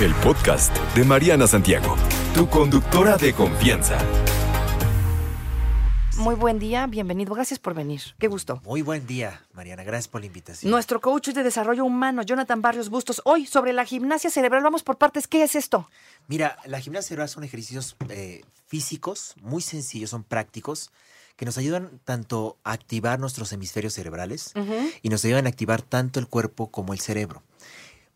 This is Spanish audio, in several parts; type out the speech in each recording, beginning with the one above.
el podcast de Mariana Santiago, tu conductora de confianza. Muy buen día, bienvenido. Gracias por venir. Qué gusto. Muy buen día, Mariana. Gracias por la invitación. Nuestro coach de desarrollo humano, Jonathan Barrios Bustos. Hoy sobre la gimnasia cerebral. Vamos por partes. ¿Qué es esto? Mira, la gimnasia cerebral son ejercicios eh, físicos muy sencillos, son prácticos, que nos ayudan tanto a activar nuestros hemisferios cerebrales y nos ayudan a activar tanto el cuerpo como el cerebro.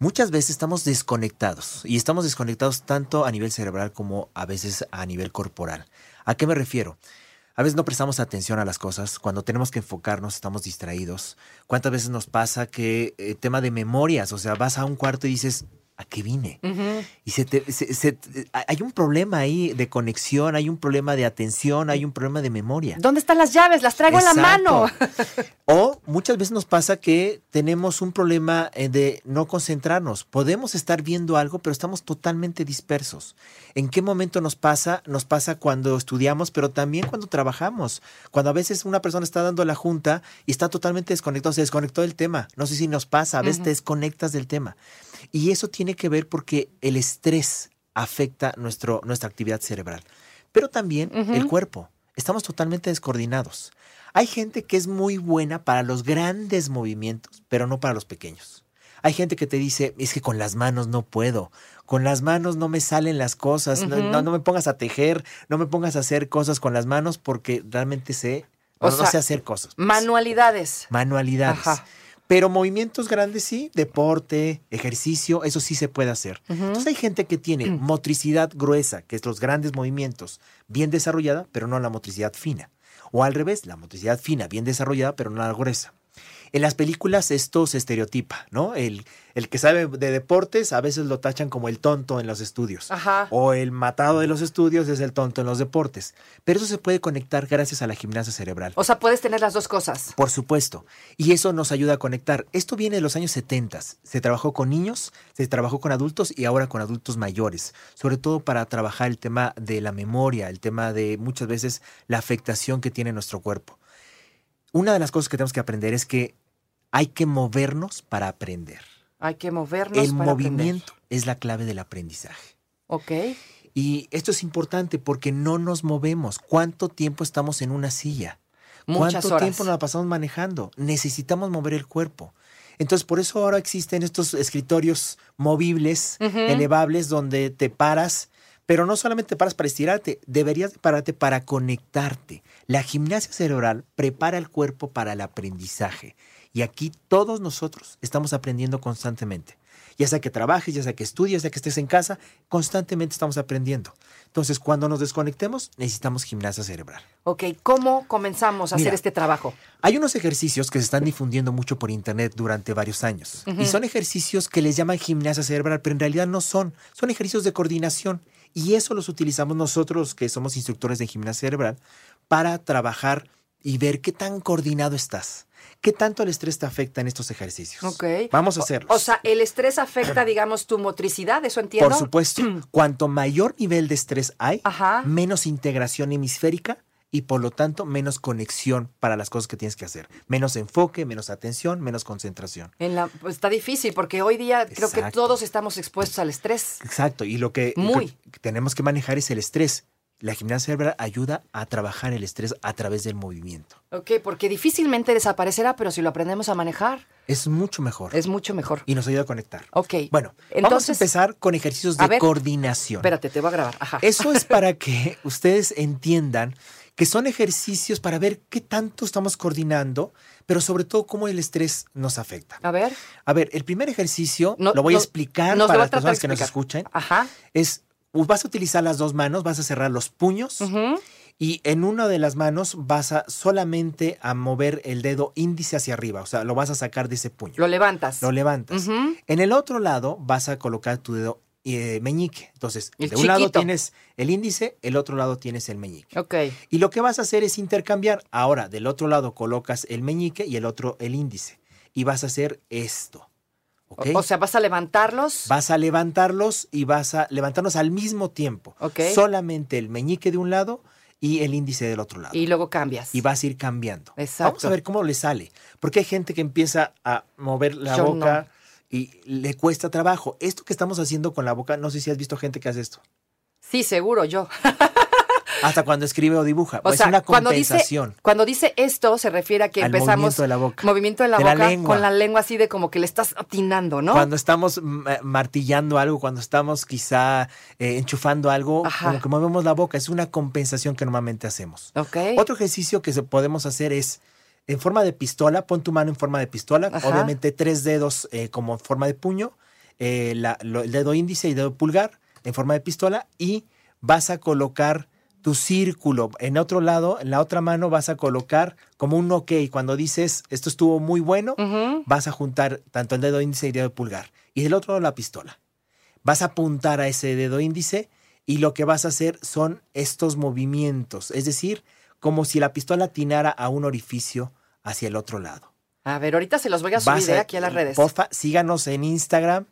Muchas veces estamos desconectados y estamos desconectados tanto a nivel cerebral como a veces a nivel corporal. ¿A qué me refiero? A veces no prestamos atención a las cosas, cuando tenemos que enfocarnos estamos distraídos. ¿Cuántas veces nos pasa que eh, tema de memorias, o sea, vas a un cuarto y dices, ¿a qué vine? Y se hay un problema ahí de conexión, hay un problema de atención, hay un problema de memoria. ¿Dónde están las llaves? Las traigo en la mano. o muchas veces nos pasa que tenemos un problema eh, de no concentrarnos. Podemos estar viendo algo, pero estamos totalmente dispersos. ¿En qué momento nos pasa? Nos pasa cuando estudiamos, pero también cuando trabajamos. Cuando a veces una persona está dando la junta y está totalmente desconectado, se desconectó del tema. No sé si nos pasa, a veces te desconectas del tema. Y eso tiene que ver porque el estrés afecta nuestro, nuestra actividad cerebral, pero también el cuerpo. Estamos totalmente descoordinados. Hay gente que es muy buena para los grandes movimientos, pero no para los pequeños. Hay gente que te dice, es que con las manos no puedo, con las manos no me salen las cosas, no, me pongas a tejer, no me pongas a hacer cosas con las manos porque realmente sé, no, sé hacer cosas. Manualidades. Manualidades. Pero movimientos grandes sí, deporte, ejercicio, eso sí se puede hacer. Entonces hay gente que tiene motricidad gruesa, que es los grandes movimientos, bien desarrollada, pero no la motricidad fina. O al revés, la motricidad fina, bien desarrollada, pero no la gruesa. En las películas esto se estereotipa, ¿no? El, el que sabe de deportes a veces lo tachan como el tonto en los estudios. Ajá. O el matado de los estudios es el tonto en los deportes. Pero eso se puede conectar gracias a la gimnasia cerebral. O sea, puedes tener las dos cosas. Por supuesto. Y eso nos ayuda a conectar. Esto viene de los años 70. Se trabajó con niños, se trabajó con adultos y ahora con adultos mayores. Sobre todo para trabajar el tema de la memoria, el tema de muchas veces la afectación que tiene nuestro cuerpo. Una de las cosas que tenemos que aprender es que hay que movernos para aprender. Hay que movernos El movimiento es la clave del aprendizaje. Ok. Y esto es importante porque no nos movemos. ¿Cuánto tiempo estamos en una silla? Muchas ¿Cuánto tiempo nos la pasamos manejando? Necesitamos mover el cuerpo. Entonces, por eso ahora existen estos escritorios movibles, elevables, donde te paras, pero no solamente te paras para estirarte, deberías pararte para conectarte. La gimnasia cerebral prepara el cuerpo para el aprendizaje. Y aquí todos nosotros estamos aprendiendo constantemente. Ya sea que trabajes, ya sea que estudies, ya sea que estés en casa, constantemente estamos aprendiendo. Entonces, cuando nos desconectemos, necesitamos gimnasia cerebral. Ok, ¿cómo comenzamos a hacer este trabajo? Hay unos ejercicios que se están difundiendo mucho por internet durante varios años. Y son ejercicios que les llaman gimnasia cerebral, pero en realidad no son. Son ejercicios de coordinación. Y eso los utilizamos nosotros, que somos instructores de gimnasia cerebral, para trabajar y ver qué tan coordinado estás. ¿Qué tanto el estrés te afecta en estos ejercicios? Vamos a hacerlo. O, sea, el estrés afecta, digamos, tu motricidad, ¿eso entiendo? Por supuesto. Cuanto mayor nivel de estrés hay, menos integración hemisférica y por lo tanto menos conexión para las cosas que tienes que hacer. Menos enfoque, menos atención, menos concentración. En la, pues está difícil porque hoy día creo que todos estamos expuestos al estrés. Exacto. Y lo que, Muy. que tenemos que manejar es el estrés. La gimnasia cerebral ayuda a trabajar el estrés a través del movimiento. Ok, porque difícilmente desaparecerá, pero si lo aprendemos a manejar. Es mucho mejor. Es mucho mejor. Y nos ayuda a conectar. Ok. Bueno, Entonces, vamos a empezar con ejercicios de coordinación. Espérate, te voy a grabar. Ajá. Eso es para que ustedes entiendan que son ejercicios para ver qué tanto estamos coordinando, pero sobre todo cómo el estrés nos afecta. A ver. A ver, el primer ejercicio, lo voy a explicar para las personas que nos escuchan, Ajá. es vas a utilizar las dos manos, vas a cerrar los puños y en una de las manos vas a solamente a mover el dedo índice hacia arriba, o sea, lo vas a sacar de ese puño. Lo levantas. Lo levantas. En el otro lado vas a colocar tu dedo eh, meñique. Entonces, de un lado tienes el índice, el otro lado tienes el meñique. Ok. Y lo que vas a hacer es intercambiar. Ahora, del otro lado colocas el meñique y el otro el índice. Y vas a hacer esto. O sea, vas a levantarlos. Vas a levantarlos y vas a levantarlos al mismo tiempo. Solamente el meñique de un lado y el índice del otro lado. Y luego cambias. Y vas a ir cambiando. Exacto. Vamos a ver cómo le sale. Porque hay gente que empieza a mover la boca y le cuesta trabajo. Esto que estamos haciendo con la boca, no sé si has visto gente que hace esto. Sí, seguro, yo. Hasta cuando escribe o dibuja. O es sea, una cuando dice, compensación. cuando dice esto, se refiere a que Al empezamos. movimiento de la boca. Movimiento de la De boca con la lengua así de como que le estás atinando, ¿no? Cuando estamos mm, eh, martillando algo, cuando estamos quizá eh, enchufando algo, Ajá. como que movemos la boca. Es una compensación que normalmente hacemos. Ok. Otro ejercicio que podemos hacer es en forma de pistola, pon tu mano en forma de pistola, Ajá. obviamente tres dedos eh, como en forma de puño, eh, la- lo- el dedo índice y dedo pulgar en forma de pistola y vas a colocar tu círculo. En otro lado, en la otra mano vas a colocar como un ok. Cuando dices esto estuvo muy bueno, vas a juntar tanto el dedo índice y el dedo pulgar. Y del otro lado la pistola. Vas a apuntar a ese dedo índice y lo que vas a hacer son estos movimientos. Es decir, como si la pistola atinara a un orificio hacia el otro lado. A ver, ahorita se los voy a subir Vas aquí a las redes. Porfa, síganos en Instagram.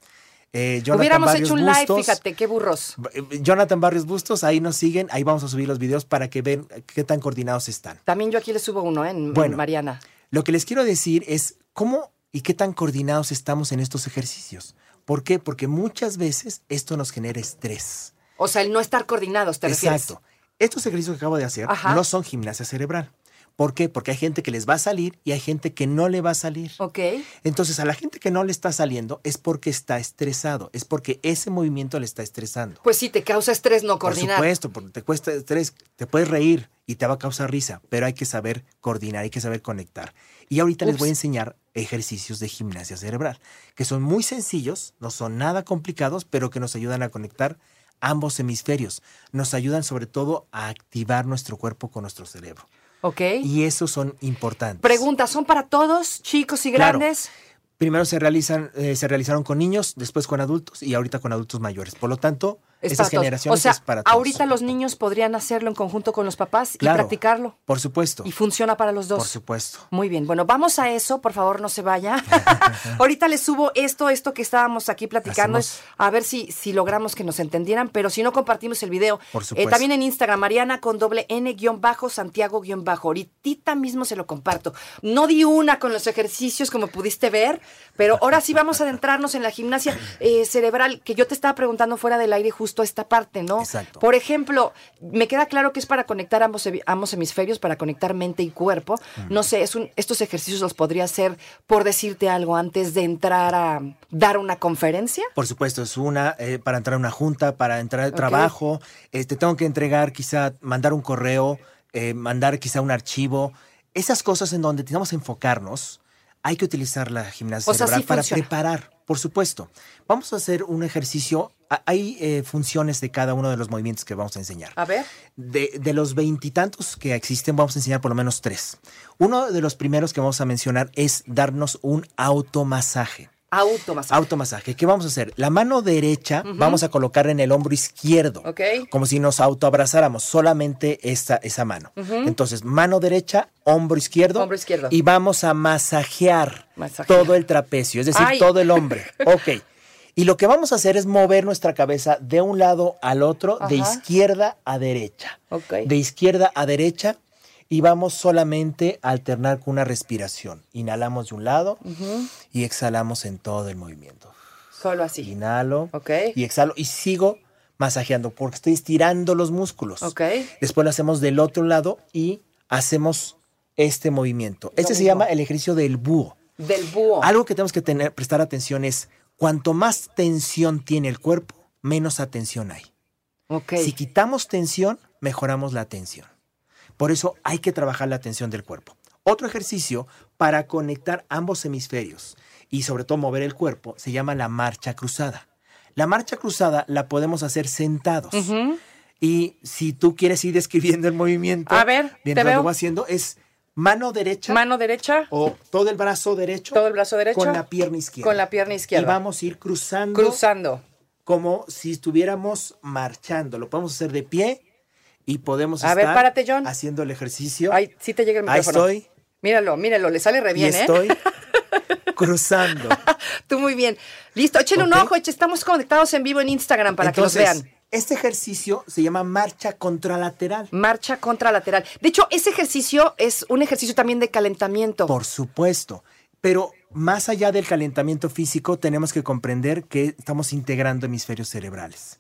Eh, Hubiéramos Barrios hecho un live, Bustos. fíjate, qué burros. Eh, Jonathan Barrios Bustos, ahí nos siguen, ahí vamos a subir los videos para que vean qué tan coordinados están. También yo aquí le subo uno, ¿eh? En. Mariana. Lo que les quiero decir es cómo y qué tan coordinados estamos en estos ejercicios. ¿Por qué? Porque muchas veces esto nos genera estrés. O sea, el no estar coordinados, ¿te refieres? Exacto. Estos ejercicios que acabo de hacer Ajá. no son gimnasia cerebral. ¿Por qué? Porque hay gente que les va a salir y hay gente que no le va a salir. Ok. Entonces, a la gente que no le está saliendo es porque está estresado, es porque ese movimiento le está estresando. Pues sí, te causa estrés no Por coordinar. supuesto, porque te cuesta estrés, te puedes reír y te va a causar risa, pero hay que saber coordinar, hay que saber conectar. Y ahorita les voy a enseñar ejercicios de gimnasia cerebral, que son muy sencillos, no son nada complicados, pero que nos ayudan a conectar ambos hemisferios. Nos ayudan sobre todo a activar nuestro cuerpo con nuestro cerebro. Ok. Y esos son importantes. Pregunta, ¿son para todos, chicos y Claro. grandes? Primero se realizan, eh, se realizaron con niños, después con adultos y ahorita con adultos mayores. Por lo tanto, Es esas generaciones O sea, es para todos. ahorita los niños podrían hacerlo en conjunto con los papás Claro. y practicarlo. Por supuesto. Y funciona para los dos. Por supuesto. Muy bien, bueno, vamos a eso, por favor no se vaya. Ahorita les subo esto, esto que estábamos aquí platicando, Hacemos- a ver si, si logramos que nos entendieran, pero si no compartimos el video. Por Eh, supuesto. también en Instagram, Mariana con doble N guion bajo, Santiago guion bajo. Ahorita mismo se lo comparto. No di una con los ejercicios como pudiste ver, pero ahora sí vamos a adentrarnos en la gimnasia eh, cerebral, que yo te estaba preguntando fuera del aire justo esta parte, ¿no? Exacto. Por ejemplo, me queda claro que es para conectar ambos, ambos hemisferios, para conectar mente y cuerpo. No sé, es un, estos ejercicios los podría hacer por decirte algo antes de entrar a dar una conferencia. Por supuesto, es una eh, para entrar a una junta, para entrar al trabajo. eh, te tengo que entregar, quizá, mandar un correo, eh, mandar quizá un archivo. Esas cosas en donde tenemos que enfocarnos, hay que utilizar la gimnasia O sea, cerebral sí para preparar, por supuesto. Vamos a hacer un ejercicio. a- Hay eh, funciones de cada uno de los movimientos que vamos a enseñar. A ver. De, de los veintitantos que existen, vamos a enseñar por lo menos tres. Uno de los primeros que vamos a mencionar es darnos un automasaje. Automasaje. Automasaje. ¿Qué vamos a hacer? La mano derecha vamos a colocar en el hombro izquierdo. Ok. Como si nos autoabrazáramos, solamente esta, esa mano. Entonces, mano derecha, hombro izquierdo. Hombro izquierdo. Y vamos a masajear, Masajear. todo el trapecio, es decir, Ay. todo el hombre. Ok. Y lo que vamos a hacer es mover nuestra cabeza de un lado al otro, de izquierda a derecha. Ok. De izquierda a derecha. Y vamos solamente a alternar con una respiración. Inhalamos de un lado y exhalamos en todo el movimiento. Solo así. Inhalo Ok. y exhalo y sigo masajeando porque estoy estirando los músculos. Ok. Después lo hacemos del otro lado y hacemos este movimiento. Este se llama el ejercicio del búho. Del búho. Algo que tenemos que tener, prestar atención es cuanto más tensión tiene el cuerpo, menos atención hay. Ok. Si quitamos tensión, mejoramos la tensión. Por eso hay que trabajar la tensión del cuerpo. Otro ejercicio para conectar ambos hemisferios y sobre todo mover el cuerpo se llama la marcha cruzada. La marcha cruzada la podemos hacer sentados. Y si tú quieres ir describiendo el movimiento, A ver, te mientras veo. lo voy haciendo, es mano derecha Mano derecha. o todo el brazo derecho Todo el brazo derecho. con la pierna izquierda. Con la pierna izquierda. Y vamos a ir cruzando Cruzando. como si estuviéramos marchando. Lo podemos hacer de pie y podemos A ver, estar párate, John. haciendo el ejercicio. Ahí sí te llega el Ahí micrófono. estoy Míralo, míralo, le sale re y bien, ¿eh? estoy cruzando. Tú muy bien. Listo, échenle un ojo, estamos conectados en vivo en Instagram para Entonces, que los vean. Este ejercicio se llama marcha contralateral. Marcha contralateral. De hecho, ese ejercicio es un ejercicio también de calentamiento. Por supuesto. Pero más allá del calentamiento físico, tenemos que comprender que estamos integrando hemisferios cerebrales.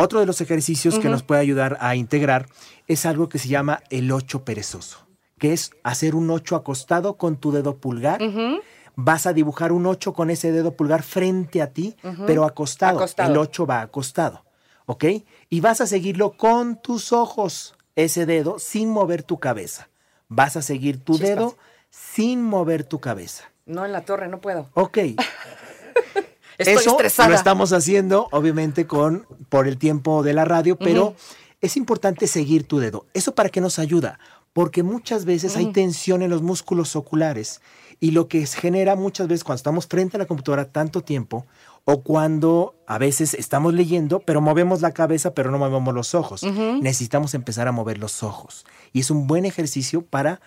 Otro de los ejercicios que nos puede ayudar a integrar es algo que se llama el ocho perezoso, que es hacer un ocho acostado con tu dedo pulgar. Vas a dibujar un ocho con ese dedo pulgar frente a ti, pero acostado. Acostado. El ocho va acostado. ¿Ok? Y vas a seguirlo con tus ojos, ese dedo, sin mover tu cabeza. Vas a seguir tu Chispas. dedo sin mover tu cabeza. No en la torre, no puedo. Ok. Estoy Eso estresada. lo estamos haciendo, obviamente, con por el tiempo de la radio, pero es importante seguir tu dedo. ¿Eso para qué nos ayuda? Porque muchas veces hay tensión en los músculos oculares y lo que genera muchas veces cuando estamos frente a la computadora tanto tiempo o cuando a veces estamos leyendo, pero movemos la cabeza, pero no movemos los ojos. Necesitamos empezar a mover los ojos. Y es un buen ejercicio para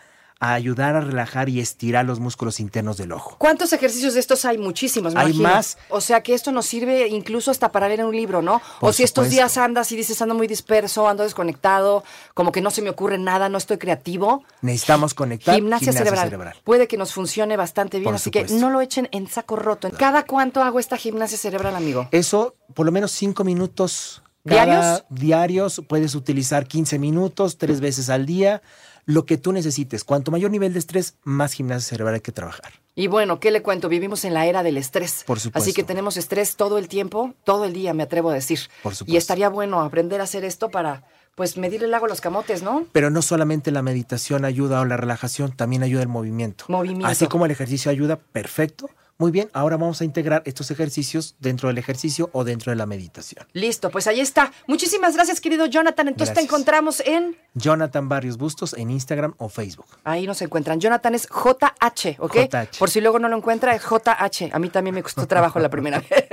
ayudar a relajar y estirar los músculos internos del ojo. ¿Cuántos ejercicios de estos hay? Muchísimos, me Hay imagino. más. O sea que esto nos sirve incluso hasta para leer un libro, ¿no? Por o si estos días andas y dices ando muy disperso, ando desconectado, como que no se me ocurre nada, no estoy creativo. Necesitamos conectar Gimnasia, cerebral. Puede que nos funcione bastante bien, Por así que no lo echen en saco roto. ¿Cada cuánto hago esta gimnasia cerebral, amigo? Eso, por lo menos cinco minutos. cada- ¿Diarios? Diarios. Puedes utilizar 15 minutos, tres veces al día. Lo que tú necesites. Cuanto mayor nivel de estrés, más gimnasia cerebral hay que trabajar. Y bueno, ¿qué le cuento? Vivimos en la era del estrés. Por supuesto. Así que tenemos estrés todo el tiempo, todo el día, me atrevo a decir. Por supuesto. Y estaría bueno aprender a hacer esto para, pues, medir el agua a los camotes, ¿no? Pero no solamente la meditación ayuda o la relajación, también ayuda el movimiento. Movimiento. Así como el ejercicio ayuda, perfecto. Muy bien, ahora vamos a integrar estos ejercicios dentro del ejercicio o dentro de la meditación. Listo, pues ahí está. Muchísimas gracias, querido Jonathan. Entonces te encontramos en. Jonathan Barrios Bustos en Instagram o Facebook. Ahí nos encuentran. Jonathan es JH, ¿ok? JH. Por si luego no lo encuentra, es JH. A mí también me costó trabajo la primera vez.